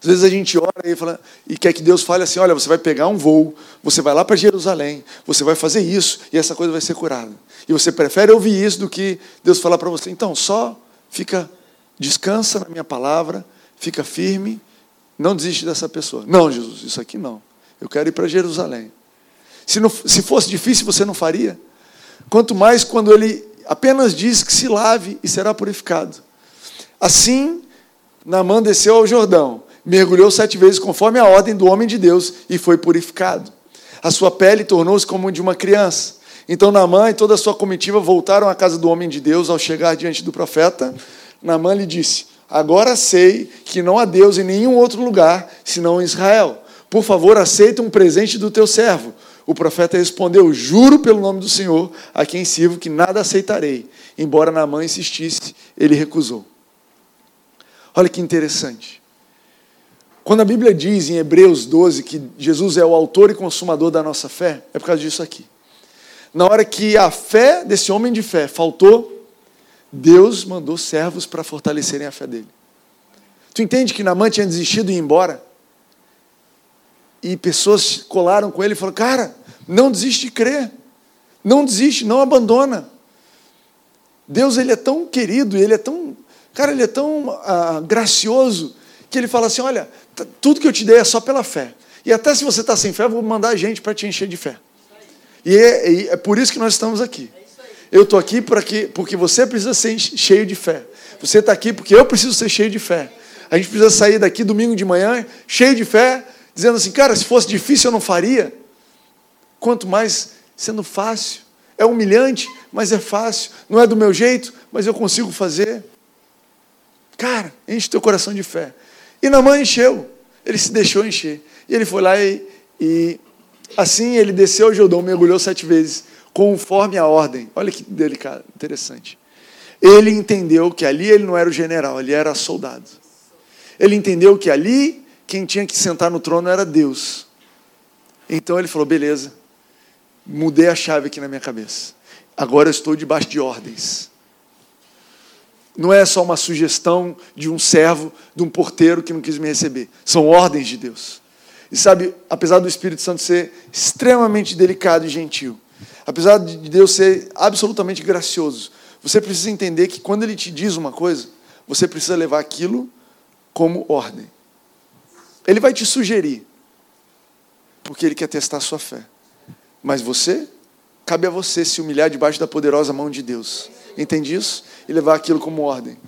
Às vezes a gente ora e, fala, e quer que Deus fale assim: olha, você vai pegar um voo, você vai lá para Jerusalém, você vai fazer isso e essa coisa vai ser curada. E você prefere ouvir isso do que Deus falar para você. Então, só fica descansa na minha palavra, fica firme, não desiste dessa pessoa. Não, Jesus, isso aqui não. Eu quero ir para Jerusalém. Se, não, se fosse difícil, você não faria? Quanto mais quando ele apenas diz que se lave e será purificado. Assim, Naamã desceu ao Jordão, mergulhou sete vezes conforme a ordem do homem de Deus e foi purificado. A sua pele tornou-se como de uma criança. Então Naamã e toda a sua comitiva voltaram à casa do homem de Deus ao chegar diante do profeta. Naamã lhe disse: Agora sei que não há Deus em nenhum outro lugar senão em Israel. Por favor, aceita um presente do teu servo. O profeta respondeu: Juro pelo nome do Senhor, a quem sirvo, que nada aceitarei. Embora Naamã insistisse, ele recusou. Olha que interessante. Quando a Bíblia diz em Hebreus 12 que Jesus é o autor e consumador da nossa fé, é por causa disso aqui. Na hora que a fé desse homem de fé faltou, Deus mandou servos para fortalecerem a fé dele. Tu entende que Namã tinha desistido de ir embora? E pessoas colaram com ele e falaram: Cara, não desiste de crer. Não desiste, não abandona. Deus ele é tão querido, ele é tão. Cara, ele é tão ah, gracioso que ele fala assim: Olha, tudo que eu te dei é só pela fé. E até se você está sem fé, eu vou mandar gente para te encher de fé. E é, e é por isso que nós estamos aqui. Eu estou aqui porque, porque você precisa ser cheio de fé. Você está aqui porque eu preciso ser cheio de fé. A gente precisa sair daqui domingo de manhã cheio de fé, dizendo assim, cara, se fosse difícil eu não faria. Quanto mais sendo fácil. É humilhante, mas é fácil. Não é do meu jeito, mas eu consigo fazer. Cara, enche teu coração de fé. E na mãe encheu. Ele se deixou encher. E ele foi lá e, e assim ele desceu Jordão, mergulhou sete vezes conforme a ordem. Olha que delicado, interessante. Ele entendeu que ali ele não era o general, ele era soldado. Ele entendeu que ali quem tinha que sentar no trono era Deus. Então ele falou: beleza, mudei a chave aqui na minha cabeça. Agora eu estou debaixo de ordens. Não é só uma sugestão de um servo, de um porteiro que não quis me receber. São ordens de Deus. E sabe, apesar do Espírito Santo ser extremamente delicado e gentil, Apesar de Deus ser absolutamente gracioso, você precisa entender que quando Ele te diz uma coisa, você precisa levar aquilo como ordem. Ele vai te sugerir, porque Ele quer testar a sua fé. Mas você, cabe a você se humilhar debaixo da poderosa mão de Deus. Entende isso? E levar aquilo como ordem.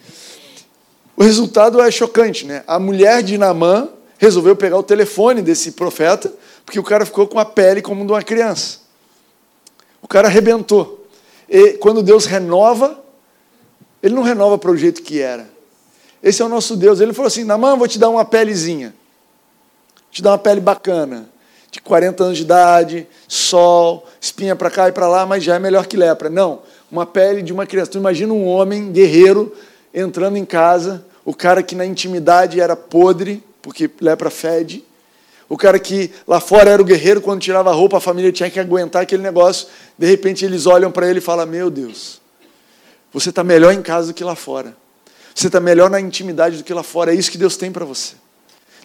O resultado é chocante, né? A mulher de Naamã resolveu pegar o telefone desse profeta, porque o cara ficou com a pele como de uma criança. Cara arrebentou. E quando Deus renova, ele não renova para o jeito que era. Esse é o nosso Deus. Ele falou assim: Namã, vou te dar uma pelezinha. Te dar uma pele bacana. De 40 anos de idade, sol, espinha para cá e para lá, mas já é melhor que lepra. Não, uma pele de uma criança. Tu imagina um homem guerreiro entrando em casa, o cara que na intimidade era podre, porque lepra fede. O cara que lá fora era o guerreiro, quando tirava a roupa, a família tinha que aguentar aquele negócio. De repente eles olham para ele e falam: Meu Deus, você está melhor em casa do que lá fora. Você está melhor na intimidade do que lá fora. É isso que Deus tem para você.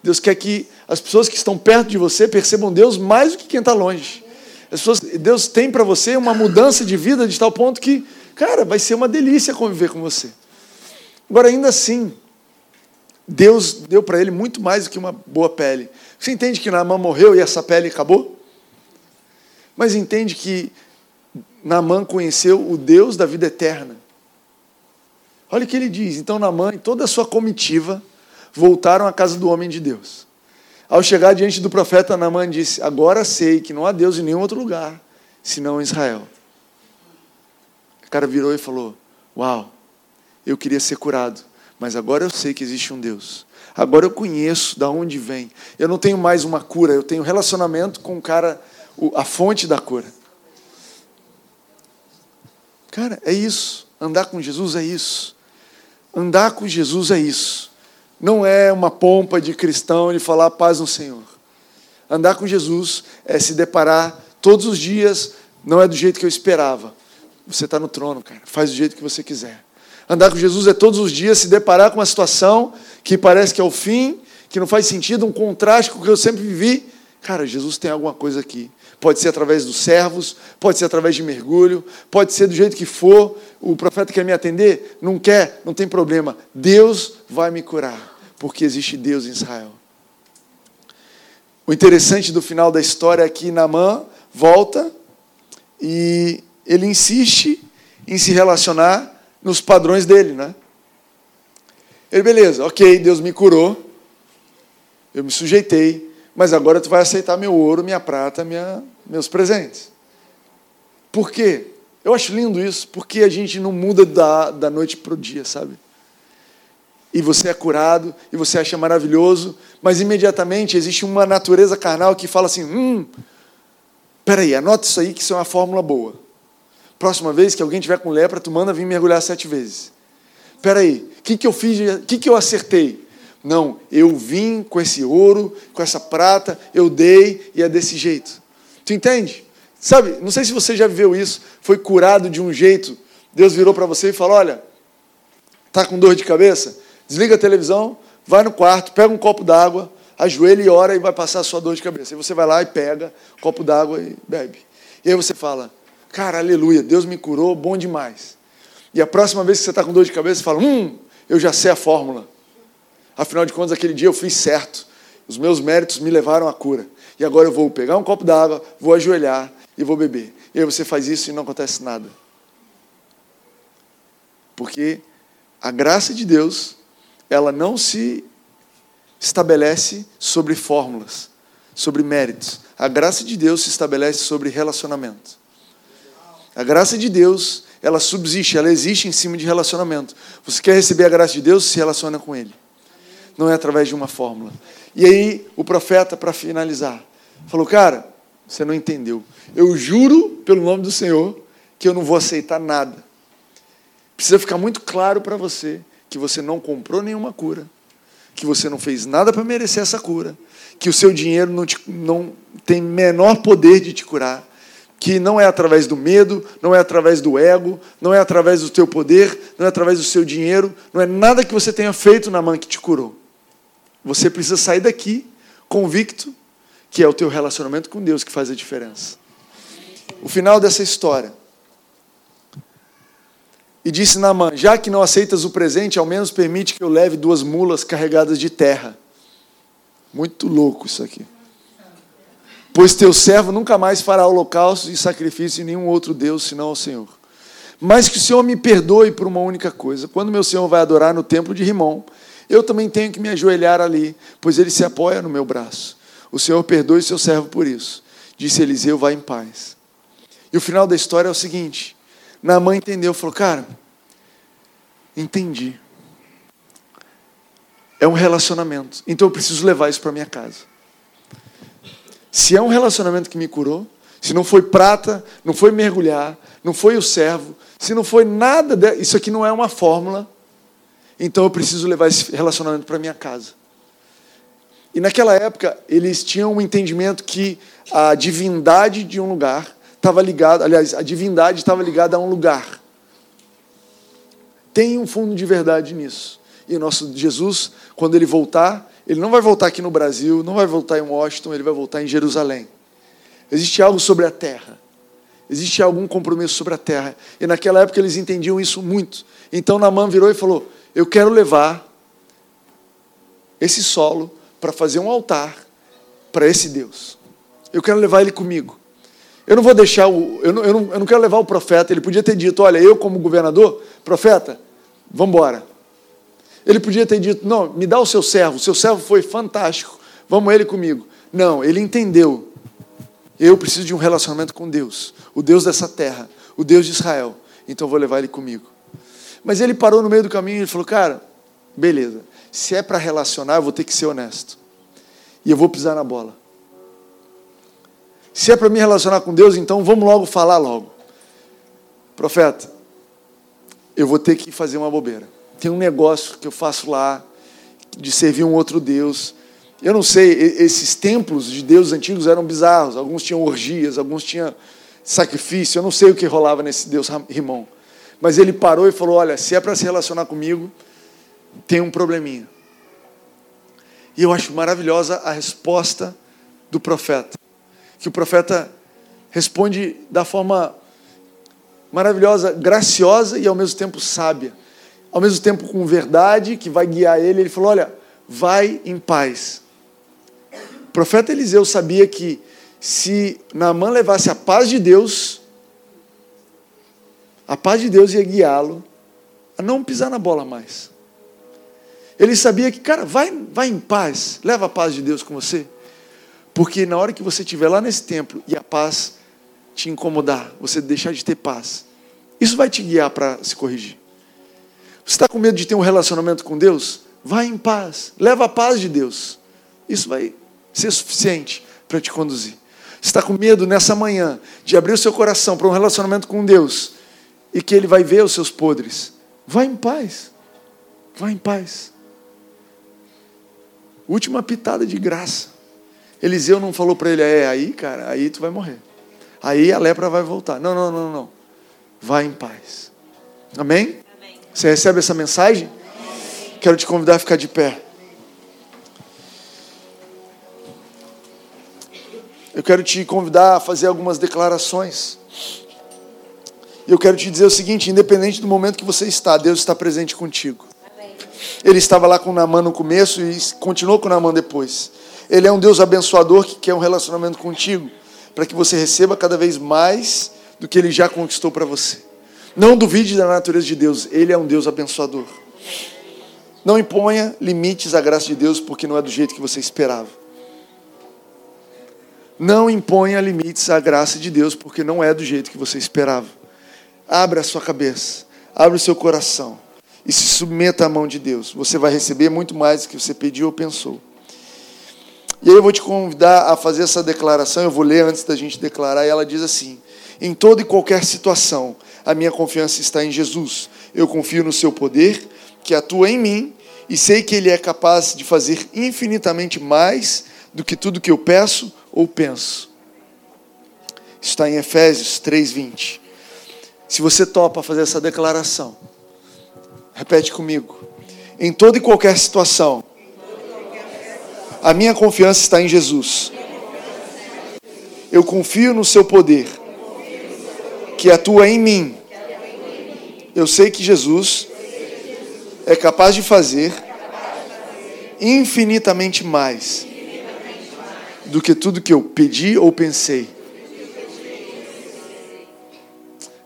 Deus quer que as pessoas que estão perto de você percebam Deus mais do que quem está longe. As pessoas, Deus tem para você uma mudança de vida de tal ponto que, cara, vai ser uma delícia conviver com você. Agora, ainda assim, Deus deu para ele muito mais do que uma boa pele. Você entende que Naamã morreu e essa pele acabou? Mas entende que Naamã conheceu o Deus da vida eterna. Olha o que ele diz. Então Naamã e toda a sua comitiva voltaram à casa do homem de Deus. Ao chegar diante do profeta, Naamã disse: Agora sei que não há Deus em nenhum outro lugar, senão Israel. O cara virou e falou: Uau, eu queria ser curado, mas agora eu sei que existe um Deus. Agora eu conheço da onde vem. Eu não tenho mais uma cura, eu tenho relacionamento com o cara, a fonte da cura. Cara, é isso. Andar com Jesus é isso. Andar com Jesus é isso. Não é uma pompa de cristão de falar paz no Senhor. Andar com Jesus é se deparar todos os dias, não é do jeito que eu esperava. Você está no trono, cara. Faz do jeito que você quiser. Andar com Jesus é todos os dias se deparar com uma situação que parece que é o fim, que não faz sentido, um contraste com o que eu sempre vivi. Cara, Jesus tem alguma coisa aqui. Pode ser através dos servos, pode ser através de mergulho, pode ser do jeito que for. O profeta quer me atender? Não quer? Não tem problema. Deus vai me curar, porque existe Deus em Israel. O interessante do final da história é que Naamã volta e ele insiste em se relacionar nos padrões dele, né? Ele, beleza, ok, Deus me curou, eu me sujeitei, mas agora tu vai aceitar meu ouro, minha prata, minha, meus presentes. Por quê? Eu acho lindo isso, porque a gente não muda da, da noite para o dia, sabe? E você é curado, e você acha maravilhoso, mas imediatamente existe uma natureza carnal que fala assim: hum, peraí, anota isso aí que isso é uma fórmula boa. Próxima vez que alguém tiver com lepra, tu manda vir mergulhar sete vezes. Peraí, o que, que eu fiz? O que, que eu acertei? Não, eu vim com esse ouro, com essa prata, eu dei e é desse jeito. Tu entende? Sabe, não sei se você já viveu isso, foi curado de um jeito, Deus virou para você e falou: olha, tá com dor de cabeça? Desliga a televisão, vai no quarto, pega um copo d'água, ajoelha e ora e vai passar a sua dor de cabeça. Aí você vai lá e pega um copo d'água e bebe. E aí você fala: cara, aleluia, Deus me curou, bom demais. E a próxima vez que você está com dor de cabeça, você fala: hum, eu já sei a fórmula. Afinal de contas, aquele dia eu fiz certo. Os meus méritos me levaram à cura. E agora eu vou pegar um copo d'água, vou ajoelhar e vou beber. E aí você faz isso e não acontece nada. Porque a graça de Deus, ela não se estabelece sobre fórmulas, sobre méritos. A graça de Deus se estabelece sobre relacionamento. A graça de Deus, ela subsiste, ela existe em cima de relacionamento. Você quer receber a graça de Deus, se relaciona com Ele não é através de uma fórmula. E aí, o profeta, para finalizar, falou: Cara, você não entendeu. Eu juro pelo nome do Senhor que eu não vou aceitar nada. Precisa ficar muito claro para você que você não comprou nenhuma cura, que você não fez nada para merecer essa cura, que o seu dinheiro não, te, não tem menor poder de te curar, que não é através do medo, não é através do ego, não é através do teu poder, não é através do seu dinheiro, não é nada que você tenha feito na mão que te curou. Você precisa sair daqui convicto que é o teu relacionamento com Deus que faz a diferença. o final dessa história. E disse Naamã: Já que não aceitas o presente, ao menos permite que eu leve duas mulas carregadas de terra. Muito louco isso aqui. Pois teu servo nunca mais fará holocausto e sacrifício em nenhum outro Deus senão ao Senhor. Mas que o Senhor me perdoe por uma única coisa. Quando meu Senhor vai adorar no templo de Rimon, eu também tenho que me ajoelhar ali, pois ele se apoia no meu braço. O Senhor perdoe seu servo por isso. Disse Eliseu: Vá em paz. E o final da história é o seguinte: Naamã entendeu, falou, cara, entendi. É um relacionamento. Então eu preciso levar isso para minha casa. Se é um relacionamento que me curou, se não foi prata, não foi mergulhar, não foi o servo, se não foi nada, de... isso aqui não é uma fórmula, então eu preciso levar esse relacionamento para minha casa. E naquela época, eles tinham um entendimento que a divindade de um lugar estava ligado, aliás, a divindade estava ligada a um lugar. Tem um fundo de verdade nisso. E o nosso Jesus, quando ele voltar, ele não vai voltar aqui no Brasil, não vai voltar em Washington, ele vai voltar em Jerusalém. Existe algo sobre a terra. Existe algum compromisso sobre a terra. E naquela época eles entendiam isso muito. Então Naamã virou e falou: Eu quero levar esse solo para fazer um altar para esse Deus. Eu quero levar ele comigo. Eu não vou deixar o. Eu não, eu, não, eu não quero levar o profeta. Ele podia ter dito: olha, eu, como governador, profeta, vamos embora. Ele podia ter dito: não, me dá o seu servo. O seu servo foi fantástico. Vamos ele comigo. Não, ele entendeu. Eu preciso de um relacionamento com Deus, o Deus dessa terra, o Deus de Israel. Então vou levar ele comigo. Mas ele parou no meio do caminho e falou: cara, beleza. Se é para relacionar, eu vou ter que ser honesto. E eu vou pisar na bola. Se é para me relacionar com Deus, então vamos logo falar logo. Profeta, eu vou ter que fazer uma bobeira. Tem um negócio que eu faço lá de servir um outro Deus. Eu não sei, esses templos de deuses antigos eram bizarros. Alguns tinham orgias, alguns tinham sacrifício. Eu não sei o que rolava nesse Deus Rimon. Mas ele parou e falou: Olha, se é para se relacionar comigo, tem um probleminha. E eu acho maravilhosa a resposta do profeta que o profeta responde da forma maravilhosa, graciosa e ao mesmo tempo sábia. Ao mesmo tempo com verdade que vai guiar ele. Ele falou: Olha, vai em paz. O profeta Eliseu sabia que se Naamã levasse a paz de Deus, a paz de Deus ia guiá-lo a não pisar na bola mais. Ele sabia que, cara, vai, vai em paz, leva a paz de Deus com você. Porque na hora que você estiver lá nesse templo e a paz te incomodar, você deixar de ter paz, isso vai te guiar para se corrigir. Você está com medo de ter um relacionamento com Deus? Vai em paz, leva a paz de Deus. Isso vai ser suficiente para te conduzir. Você está com medo nessa manhã de abrir o seu coração para um relacionamento com Deus e que Ele vai ver os seus podres? Vai em paz. Vai em paz. Última pitada de graça. Eliseu não falou para ele, é aí, cara, aí tu vai morrer. Aí a lepra vai voltar. Não, não, não, não. Vai em paz. Amém? Você recebe essa mensagem? Quero te convidar a ficar de pé. Eu quero te convidar a fazer algumas declarações. E eu quero te dizer o seguinte: independente do momento que você está, Deus está presente contigo. Ele estava lá com Naamã no começo e continuou com Naamã depois. Ele é um Deus abençoador que quer um relacionamento contigo, para que você receba cada vez mais do que ele já conquistou para você. Não duvide da natureza de Deus, ele é um Deus abençoador. Não imponha limites à graça de Deus, porque não é do jeito que você esperava. Não imponha limites à graça de Deus, porque não é do jeito que você esperava. Abra a sua cabeça, abra o seu coração e se submeta à mão de Deus. Você vai receber muito mais do que você pediu ou pensou. E aí eu vou te convidar a fazer essa declaração, eu vou ler antes da gente declarar, e ela diz assim: Em toda e qualquer situação, a minha confiança está em Jesus. Eu confio no seu poder, que atua em mim, e sei que ele é capaz de fazer infinitamente mais do que tudo que eu peço ou penso. Está em Efésios 3:20. Se você topa fazer essa declaração, repete comigo. Em toda e qualquer situação, a minha confiança está em Jesus. Eu confio no seu poder, que atua em mim. Eu sei que Jesus é capaz de fazer infinitamente mais do que tudo que eu pedi ou pensei.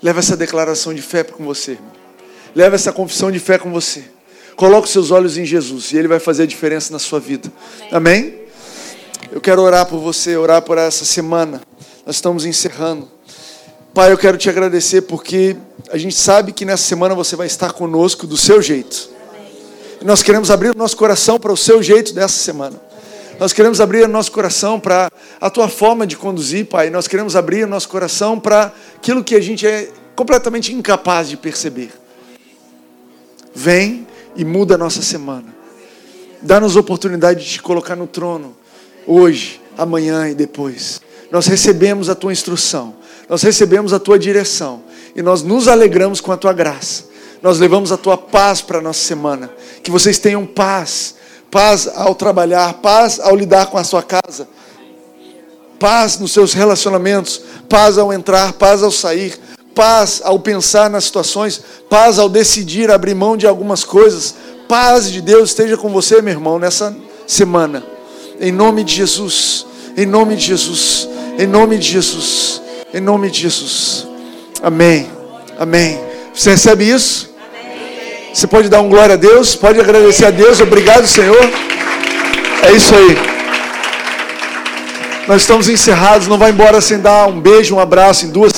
Leva essa declaração de fé com você, irmão. Leva essa confissão de fé com você. Coloque seus olhos em Jesus e Ele vai fazer a diferença na sua vida. Amém? Amém? Eu quero orar por você, orar por essa semana. Nós estamos encerrando. Pai, eu quero te agradecer porque a gente sabe que nessa semana você vai estar conosco do seu jeito. E nós queremos abrir o nosso coração para o seu jeito dessa semana. Nós queremos abrir o nosso coração para a tua forma de conduzir, Pai. Nós queremos abrir o nosso coração para aquilo que a gente é completamente incapaz de perceber. Vem e muda a nossa semana. Dá-nos oportunidade de te colocar no trono, hoje, amanhã e depois. Nós recebemos a tua instrução, nós recebemos a tua direção e nós nos alegramos com a tua graça. Nós levamos a tua paz para a nossa semana. Que vocês tenham paz, paz ao trabalhar, paz ao lidar com a sua casa, paz nos seus relacionamentos, paz ao entrar, paz ao sair, paz ao pensar nas situações, paz ao decidir abrir mão de algumas coisas. Paz de Deus esteja com você, meu irmão, nessa semana. Em nome de Jesus. Em nome de Jesus. Em nome de Jesus. Em nome de Jesus. Amém. Amém. Você recebe isso? Você pode dar um glória a Deus, pode agradecer a Deus. Obrigado, Senhor. É isso aí. Nós estamos encerrados. Não vai embora sem dar um beijo, um abraço em duas.